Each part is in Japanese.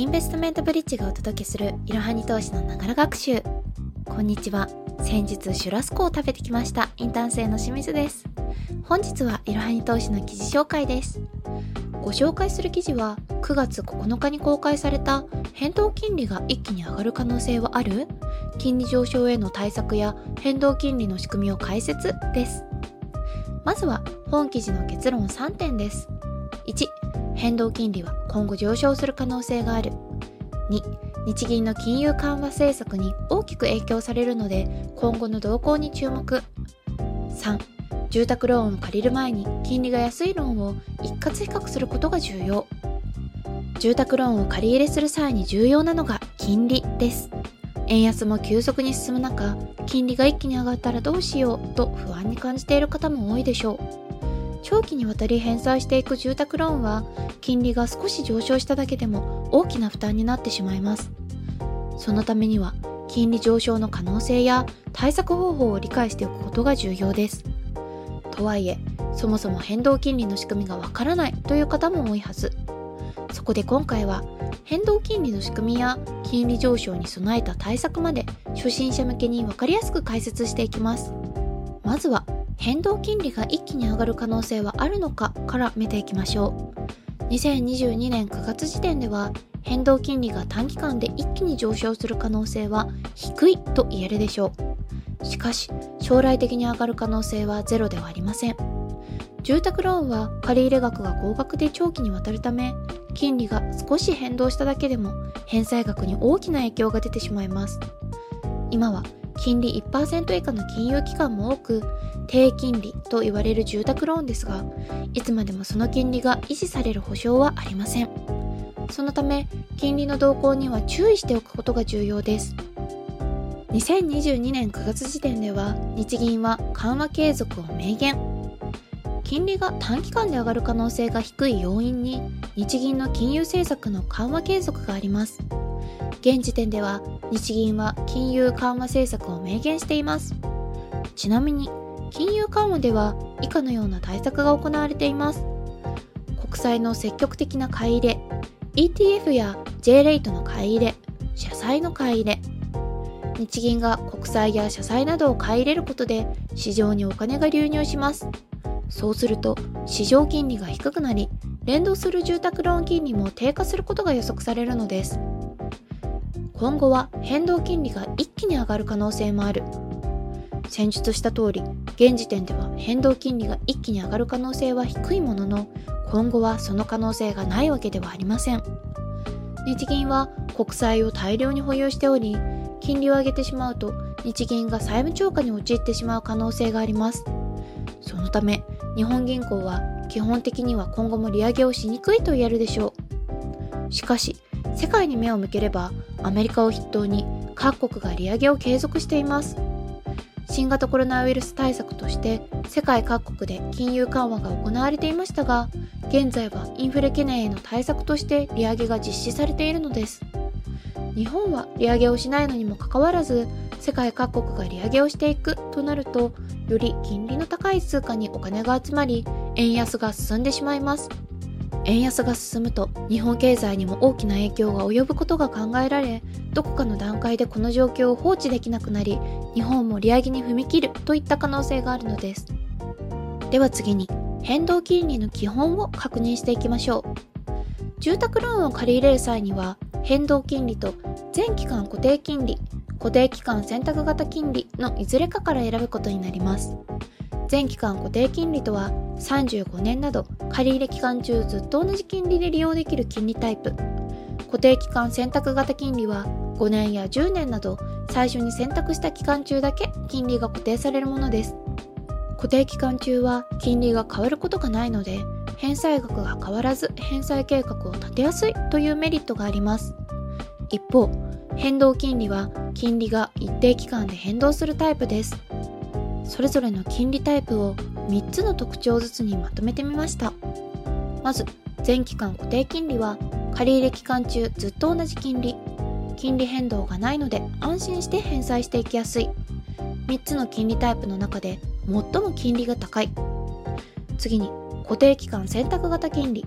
インベストメントブリッジがお届けするいろはに投資のながら学習。こんにちは。先日シュラスコを食べてきました。インターン生の清水です。本日はいろはに投資の記事紹介です。ご紹介する記事は9月9日に公開された変動金利が一気に上がる可能性はある？金利上昇への対策や変動金利の仕組みを解説です。まずは本記事の結論3点です。1変動金利は今後上昇する可能性がある。2日銀の金融緩和政策に大きく影響されるので今後の動向に注目。3住宅ローンを借りる前に金利が安いローンを一括比較することが重要。住宅ローンを借り入れする際に重要なのが金利です。円安も急速に進む中金利が一気に上がったらどうしようと不安に感じている方も多いでしょう。長期にわたり返済していく住宅ローンは金利が少し上昇しただけでも大きな負担になってしまいます。そのためには金利上昇の可能性や対策方法を理解しておくことが重要です。とはいえそもそも変動金利の仕組みがわからないという方も多いはず。そこで今回は変動金利の仕組みや金利上昇に備えた対策まで初心者向けに分かりやすく解説していきます。まずは変動金利が一気に上がる可能性はあるのかから見ていきましょう。2022年9月時点では変動金利が短期間で一気に上昇する可能性は低いと言えるでしょう。しかし将来的に上がる可能性はゼロではありません。住宅ローンは借入額が高額で長期にわたるため金利が少し変動しただけでも返済額に大きな影響が出てしまいます。今は金利1%以下の金融機関も多く低金利と言われる住宅ローンですがいつまでもその金利が維持される保証はありません。そのため金利の動向には注意しておくことが重要です。2022年9月時点では日銀は緩和継続を明言。金利が短期間で上がる可能性が低い要因に日銀の金融政策の緩和継続があります。現時点では日銀は金融緩和政策を明言しています。ちなみに金融緩和では以下のような対策が行われています。国債の積極的な買い入れ ETF や J レイトの買い入れ社債の買い入れ。日銀が国債や社債などを買い入れることで市場にお金が流入します。そうすると市場金利が低くなり連動する住宅ローン金利も低下することが予測されるのです。今後は変動金利が一気に上がる可能性もある。先述した通り現時点では変動金利が一気に上がる可能性は低いものの今後はその可能性がないわけではありません。日銀は国債を大量に保有しており金利を上げてしまうと日銀が債務超過に陥ってしまう可能性があります。そのため日本銀行は基本的には今後も利上げをしにくいと言えるでしょう。しかし世界に目を向ければアメリカを筆頭に各国が利上げを継続しています。新型コロナウイルス対策として世界各国で金融緩和が行われていましたが現在はインフレ懸念への対策として利上げが実施されているのです。日本は利上げをしないのにもかかわらず世界各国が利上げをしていくとなるとより金利の高い通貨にお金が集まり円安が進んでしまいます。円安が進むと日本経済にも大きな影響が及ぶことが考えられどこかの段階でこの状況を放置できなくなり日本も利上げに踏み切るといった可能性があるのです。では次に変動金利の基本を確認していきましょう。住宅ローンを借り入れる際には変動金利と全期間固定金利固定期間選択型金利のいずれかから選ぶことになります。全期間固定金利とは35年など借入期間中ずっと同じ金利で利用できる金利タイプ。固定期間選択型金利は5年や10年など最初に選択した期間中だけ金利が固定されるものです。固定期間中は金利が変わることがないので返済額が変わらず返済計画を立てやすいというメリットがあります。一方変動金利は金利が一定期間で変動するタイプです。それぞれの金利タイプを3つの特徴ずつにまとめてみました。まず全期間固定金利は借入期間中ずっと同じ金利。金利変動がないので安心して返済していきやすい。3つの金利タイプの中で最も金利が高い。次に固定期間選択型金利。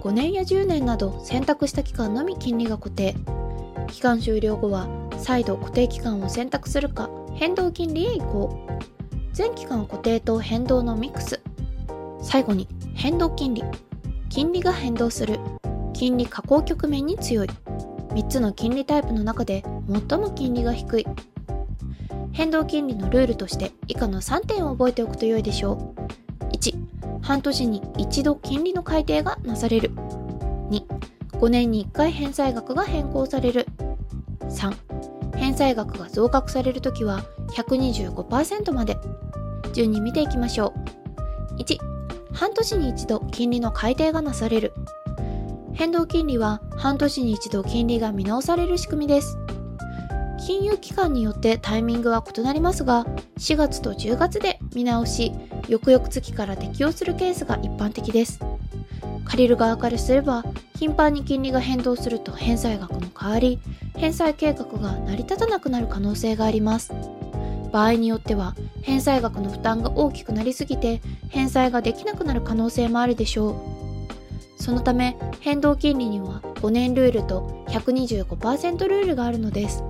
5年や10年など選択した期間のみ金利が固定。期間終了後は再度固定期間を選択するか変動金利へ移行。全期間固定と変動のミックス。最後に変動金利。金利が変動する。金利下降局面に強い。3つの金利タイプの中で最も金利が低い。変動金利のルールとして以下の3点を覚えておくと良いでしょう。1半年に一度金利の改定がなされる。2 5年に1回返済額が変更される。3返済額が増額されるときは125%まで。順に見ていきましょう。1半年に一度金利の改定がなされる。変動金利は半年に一度金利が見直される仕組みです。金融機関によってタイミングは異なりますが4月と10月で見直し翌々月から適用するケースが一般的です。借りる側からすれば頻繁に金利が変動すると返済額も変わり返済計画が成り立たなくなる可能性があります。場合によっては返済額の負担が大きくなりすぎて返済ができなくなる可能性もあるでしょう。そのため変動金利には5年ルールと125%ルールがあるのです。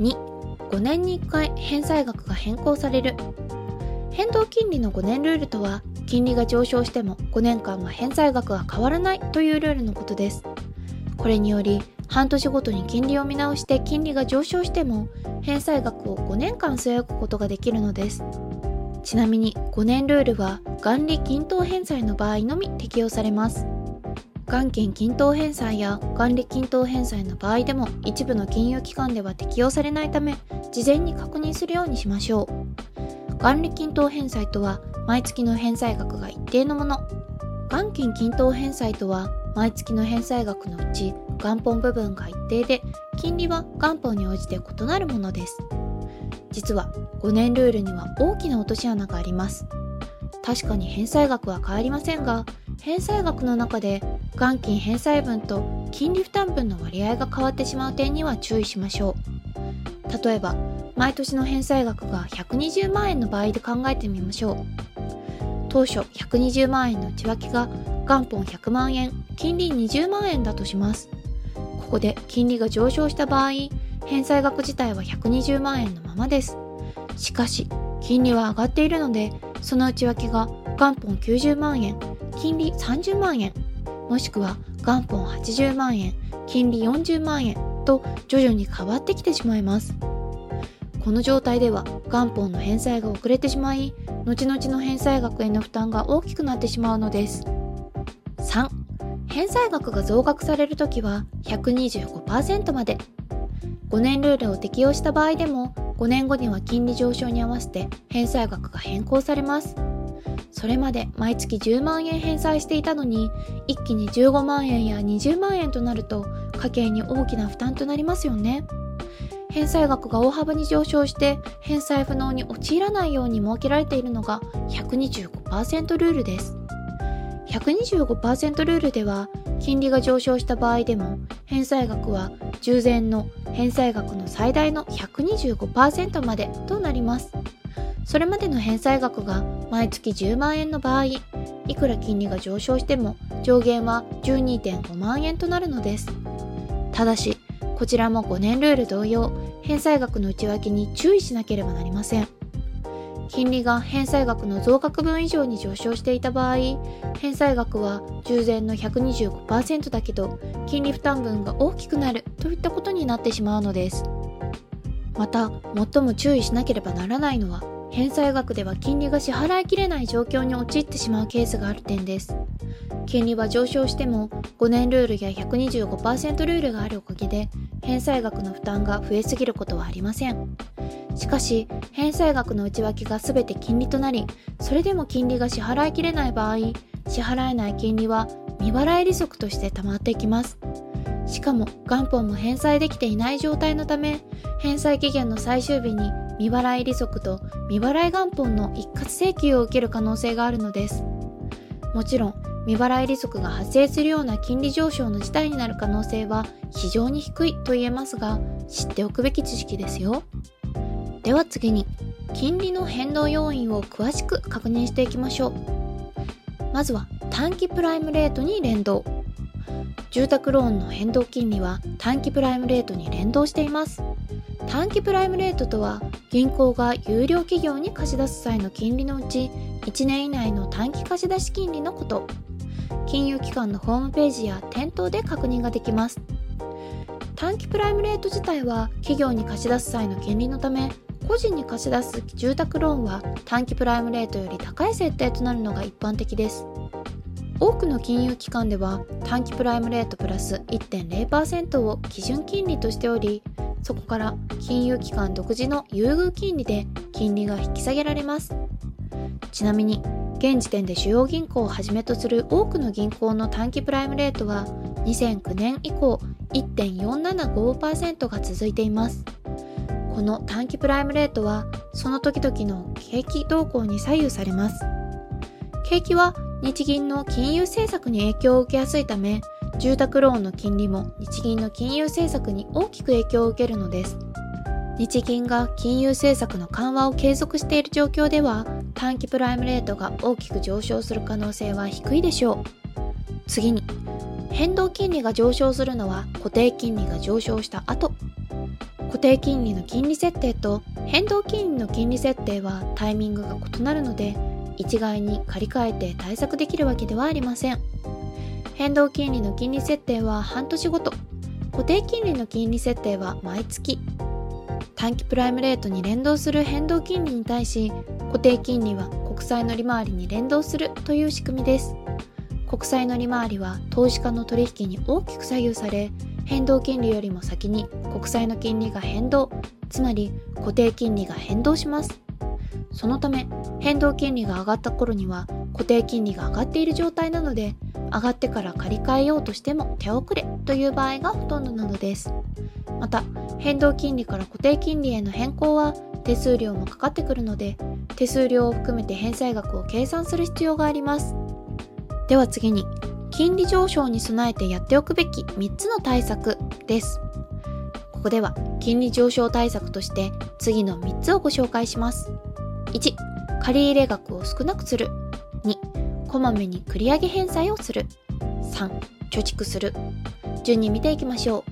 25年に1回返済額が変更される。変動金利の5年ルールとは金利が上昇しても5年間は返済額が変わらないというルールのことです。これにより半年ごとに金利を見直して金利が上昇しても返済額を5年間据え置くことができるのです。ちなみに5年ルールは元利均等返済の場合のみ適用されます。元金均等返済や元利均等返済の場合でも一部の金融機関では適用されないため事前に確認するようにしましょう。元利均等返済とは毎月の返済額が一定のもの。元金均等返済とは毎月の返済額のうち元本部分が一定で金利は元本に応じて異なるものです。実は5年ルールには大きな落とし穴があります。確かに返済額は変わりませんが返済額の中で元金返済分と金利負担分の割合が変わってしまう点には注意しましょう。例えば毎年の返済額が120万円の場合で考えてみましょう。当初120万円の内訳が元本100万円金利20万円だとします。ここで金利が上昇した場合返済額自体は120万円のままです。しかし金利は上がっているのでその内訳が元本90万円金利30万円もしくは元本80万円金利40万円と徐々に変わってきてしまいます。この状態では元本の返済が遅れてしまい後々の返済額への負担が大きくなってしまうのです。3返済額が増額されるときは125%まで。5年ルールを適用した場合でも5年後には金利上昇に合わせて返済額が変更されます。それまで毎月10万円返済していたのに一気に15万円や20万円となると家計に大きな負担となりますよね。返済額が大幅に上昇して返済不能に陥らないように設けられているのが125%ルールです。125%ルールでは金利が上昇した場合でも返済額は従前の返済額の最大の125%までとなります。それまでの返済額が毎月10万円の場合いくら金利が上昇しても上限は12.5万円となるのです。ただしこちらも5年ルール同様返済額の内訳に注意しなければなりません。金利が返済額の増額分以上に上昇していた場合返済額は従前の125%だけど金利負担分が大きくなるといったことになってしまうのです。また最も注意しなければならないのは返済額では金利が支払いきれない状況に陥ってしまうケースがある点です。金利は上昇しても5年ルールや125%ルールがあるおかげで返済額の負担が増えすぎることはありません。しかし返済額の内訳が全て金利となりそれでも金利が支払いきれない場合支払えない金利は未払い利息として溜まっていきます。しかも元本も返済できていない状態のため返済期限の最終日に未払い利息と未払い元本の一括請求を受ける可能性があるのです。もちろん未払い利息が発生するような金利上昇の事態になる可能性は非常に低いと言えますが知っておくべき知識ですよ。では次に金利の変動要因を詳しく確認していきましょう。まずは短期プライムレートに連動。住宅ローンの変動金利は短期プライムレートに連動しています。短期プライムレートとは銀行が有料企業に貸し出す際の金利のうち1年以内の短期貸し出し金利のこと。金融機関のホームページや店頭で確認ができます。短期プライムレート自体は企業に貸し出す際の金利のため個人に貸し出す住宅ローンは短期プライムレートより高い設定となるのが一般的です。多くの金融機関では短期プライムレートプラス1.0%を基準金利としておりそこから金融機関独自の優遇金利で金利が引き下げられます。ちなみに現時点で主要銀行をはじめとする多くの銀行の短期プライムレートは2009年以降1.475%が続いています。この短期プライムレートはその時々の景気動向に左右されます。景気は日銀の金融政策に影響を受けやすいため住宅ローンの金利も日銀の金融政策に大きく影響を受けるのです。日銀が金融政策の緩和を継続している状況では短期プライムレートが大きく上昇する可能性は低いでしょう。次に変動金利が上昇するのは固定金利が上昇した後。固定金利の金利設定と変動金利の金利設定はタイミングが異なるので一概に借り換えて対策できるわけではありません。変動金利の金利設定は半年ごと。固定金利の金利設定は毎月。短期プライムレートに連動する変動金利に対し固定金利は国債の利回りに連動するという仕組みです。国債の利回りは投資家の取引に大きく左右され変動金利よりも先に国債の金利が変動つまり固定金利が変動します。そのため変動金利が上がった頃には固定金利が上がっている状態なので上がってから借り換えようとしても手遅れという場合がほとんどなのです。また変動金利から固定金利への変更は手数料もかかってくるので手数料を含めて返済額を計算する必要があります。では次に金利上昇に備えてやっておくべき3つの対策です。ここでは金利上昇対策として次の3つをご紹介します。1借入額を少なくする。2こまめに繰り上げ返済をする。3貯蓄する。順に見ていきましょ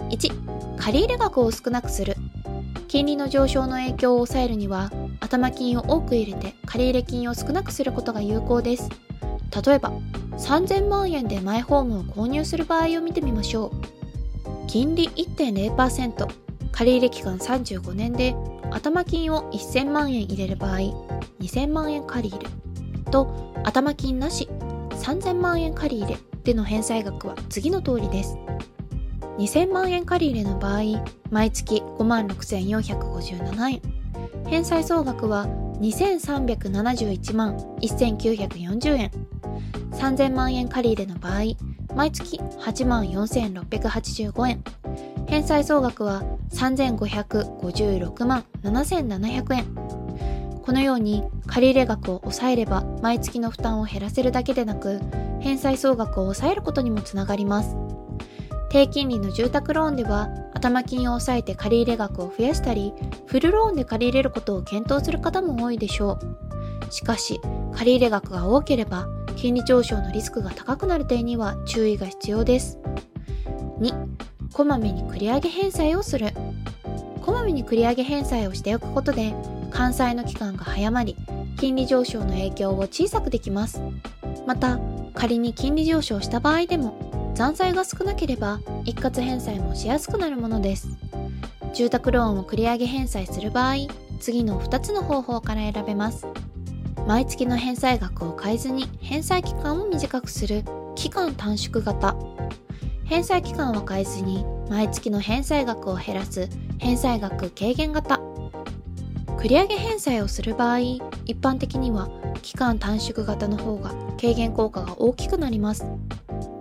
う。1借入額を少なくする。金利の上昇の影響を抑えるには頭金を多く入れて借入金を少なくすることが有効です。例えば3000万円でマイホームを購入する場合を見てみましょう。金利1.0%借入期間35年で頭金を1000万円入れる場合2000万円借り入れと頭金なし3000万円借り入れでの返済額は次の通りです。2000万円借り入れの場合毎月56,457円。返済総額は2371万1940円。3000万円借り入れの場合毎月8万4685円。返済総額は3556万7700円。このように借入額を抑えれば毎月の負担を減らせるだけでなく返済総額を抑えることにもつながります。低金利の住宅ローンでは頭金を抑えて借入額を増やしたりフルローンで借り入れることを検討する方も多いでしょう。しかし借入額が多ければ金利上昇のリスクが高くなる点には注意が必要です。2こまめに繰り上げ返済をする。こまめに繰り上げ返済をしておくことで完済の期間が早まり金利上昇の影響を小さくできます。また仮に金利上昇した場合でも残債が少なければ一括返済もしやすくなるものです。住宅ローンを繰り上げ返済する場合次の2つの方法から選べます。毎月の返済額を変えずに返済期間を短くする期間短縮型。返済期間を変えずに毎月の返済額を減らす返済額軽減型。繰り上げ返済をする場合一般的には期間短縮型の方が軽減効果が大きくなります。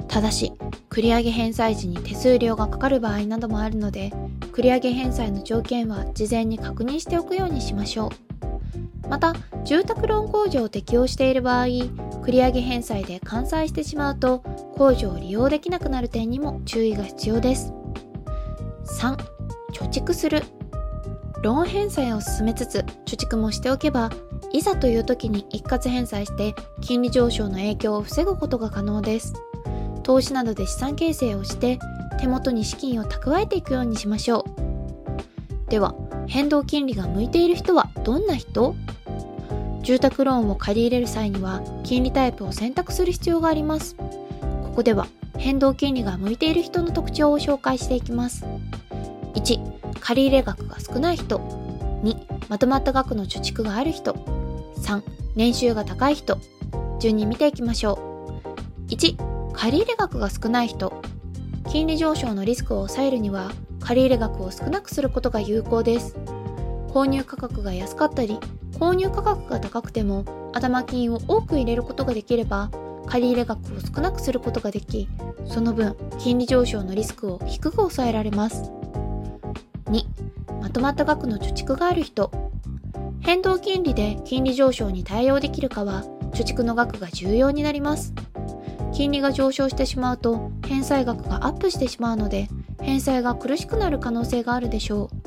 ただし繰り上げ返済時に手数料がかかる場合などもあるので繰り上げ返済の条件は事前に確認しておくようにしましょう。また住宅ローン控除を適用している場合繰り上げ返済で完済してしまうと控除を利用できなくなる点にも注意が必要です。3貯蓄する。ローン返済を進めつつ貯蓄もしておけばいざという時に一括返済して金利上昇の影響を防ぐことが可能です。投資などで資産形成をして手元に資金を蓄えていくようにしましょう。では変動金利が向いている人はどんな人？住宅ローンを借り入れる際には金利タイプを選択する必要があります。ここでは変動金利が向いている人の特徴を紹介していきます。1借入額が少ない人。2まとまった額の貯蓄がある人。3年収が高い人。順に見ていきましょう。1借入額が少ない人。金利上昇のリスクを抑えるには借入額を少なくすることが有効です。購入価格が安かったり購入価格が高くても頭金を多く入れることができれば借入額を少なくすることができその分金利上昇のリスクを低く抑えられます。とまった額の貯蓄がある人。変動金利で金利上昇に対応できるかは貯蓄の額が重要になります。金利が上昇してしまうと返済額がアップしてしまうので返済が苦しくなる可能性があるでしょう。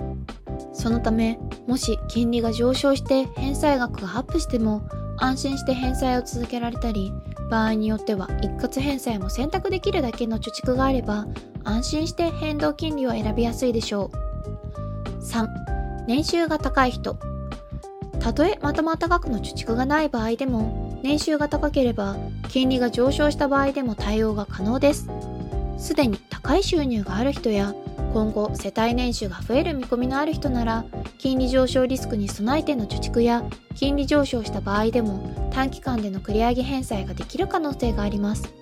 そのためもし金利が上昇して返済額がアップしても安心して返済を続けられたり場合によっては一括返済も選択できるだけの貯蓄があれば安心して変動金利を選びやすいでしょう。3年収が高い人。たとえまとまった額の貯蓄がない場合でも年収が高ければ金利が上昇した場合でも対応が可能です。すでに高い収入がある人や今後世帯年収が増える見込みのある人なら金利上昇リスクに備えての貯蓄や金利上昇した場合でも短期間での繰り上げ返済ができる可能性があります。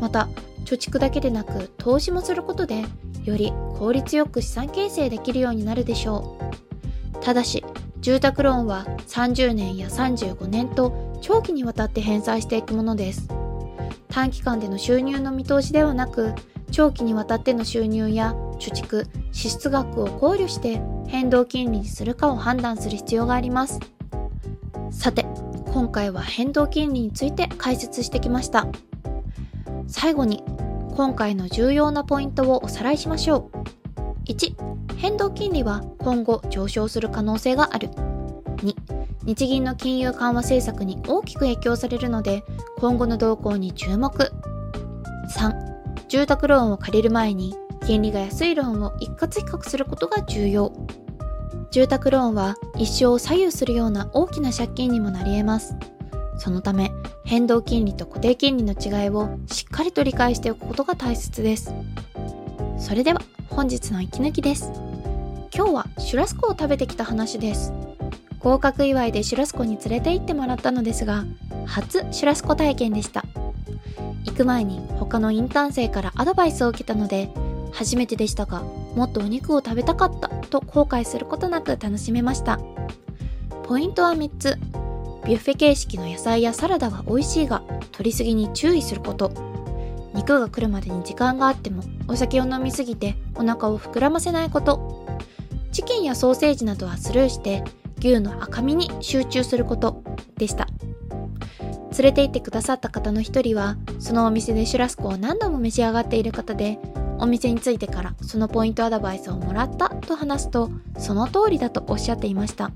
また貯蓄だけでなく投資もすることでより効率よく資産形成できるようになるでしょう。ただし住宅ローンは30年や35年と長期にわたって返済していくものです。短期間での収入の見通しではなく長期にわたっての収入や貯蓄支出額を考慮して変動金利にするかを判断する必要があります。さて今回は変動金利について解説してきました。最後に今回の重要なポイントをおさらいしましょう。1変動金利は今後上昇する可能性がある。2日銀の金融緩和政策に大きく影響されるので今後の動向に注目。3住宅ローンを借りる前に金利が安いローンを一括比較することが重要。住宅ローンは一生を左右するような大きな借金にもなり得ます。そのため変動金利と固定金利の違いをしっかりと理解しておくことが大切です。それでは本日の息抜きです。今日はシュラスコを食べてきた話です。合格祝いでシュラスコに連れて行ってもらったのですが初シュラスコ体験でした。行く前に他のインターン生からアドバイスを受けたので初めてでしたがもっとお肉を食べたかったと後悔することなく楽しめました。ポイントは3つ。ビュッフェ形式の野菜やサラダは美味しいが取りすぎに注意すること。肉が来るまでに時間があってもお酒を飲みすぎてお腹を膨らませないこと。チキンやソーセージなどはスルーして牛の赤身に集中すること。でした。連れて行ってくださった方の一人はそのお店でシュラスコを何度も召し上がっている方でお店に着いてからそのポイントアドバイスをもらったと話すとその通りだとおっしゃっていました。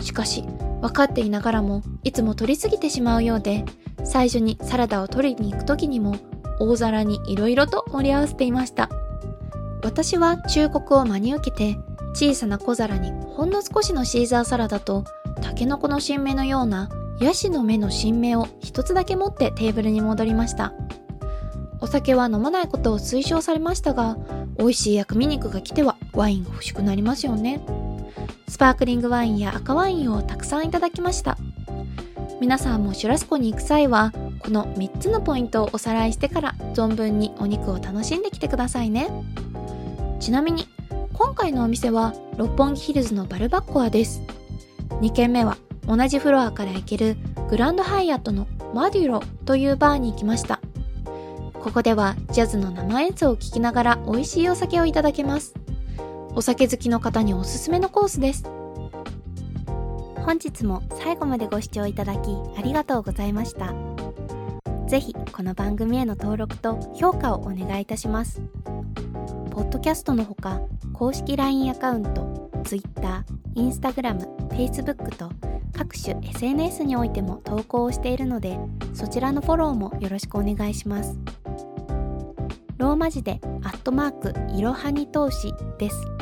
しかし分かっていながらもいつも取りすぎてしまうようで最初にサラダを取りに行く時にも大皿に色々と盛り合わせていました。私は忠告を真に受けて小さな小皿にほんの少しのシーザーサラダとタケノコの新芽のようなヤシの芽の新芽を一つだけ持ってテーブルに戻りました。お酒は飲まないことを推奨されましたが美味しい薬味肉が来てはワインが欲しくなりますよね。スパークリングワインや赤ワインをたくさんいただきました。皆さんもシュラスコに行く際はこの3つのポイントをおさらいしてから存分にお肉を楽しんできてくださいね。ちなみに今回のお店は六本木ヒルズのバルバッコアです。2軒目は同じフロアから行けるグランドハイアットのマデュロというバーに行きました。ここではジャズの生演奏を聴きながら美味しいお酒をいただけます。お酒好きの方におすすめのコースです。本日も最後までご視聴いただきありがとうございました。ぜひこの番組への登録と評価をお願いいたします。ポッドキャストのほか公式 LINE アカウント Twitter、Instagram、Facebook と各種 SNS においても投稿をしているのでそちらのフォローもよろしくお願いします。ローマ字でアットマークいろはに投資です。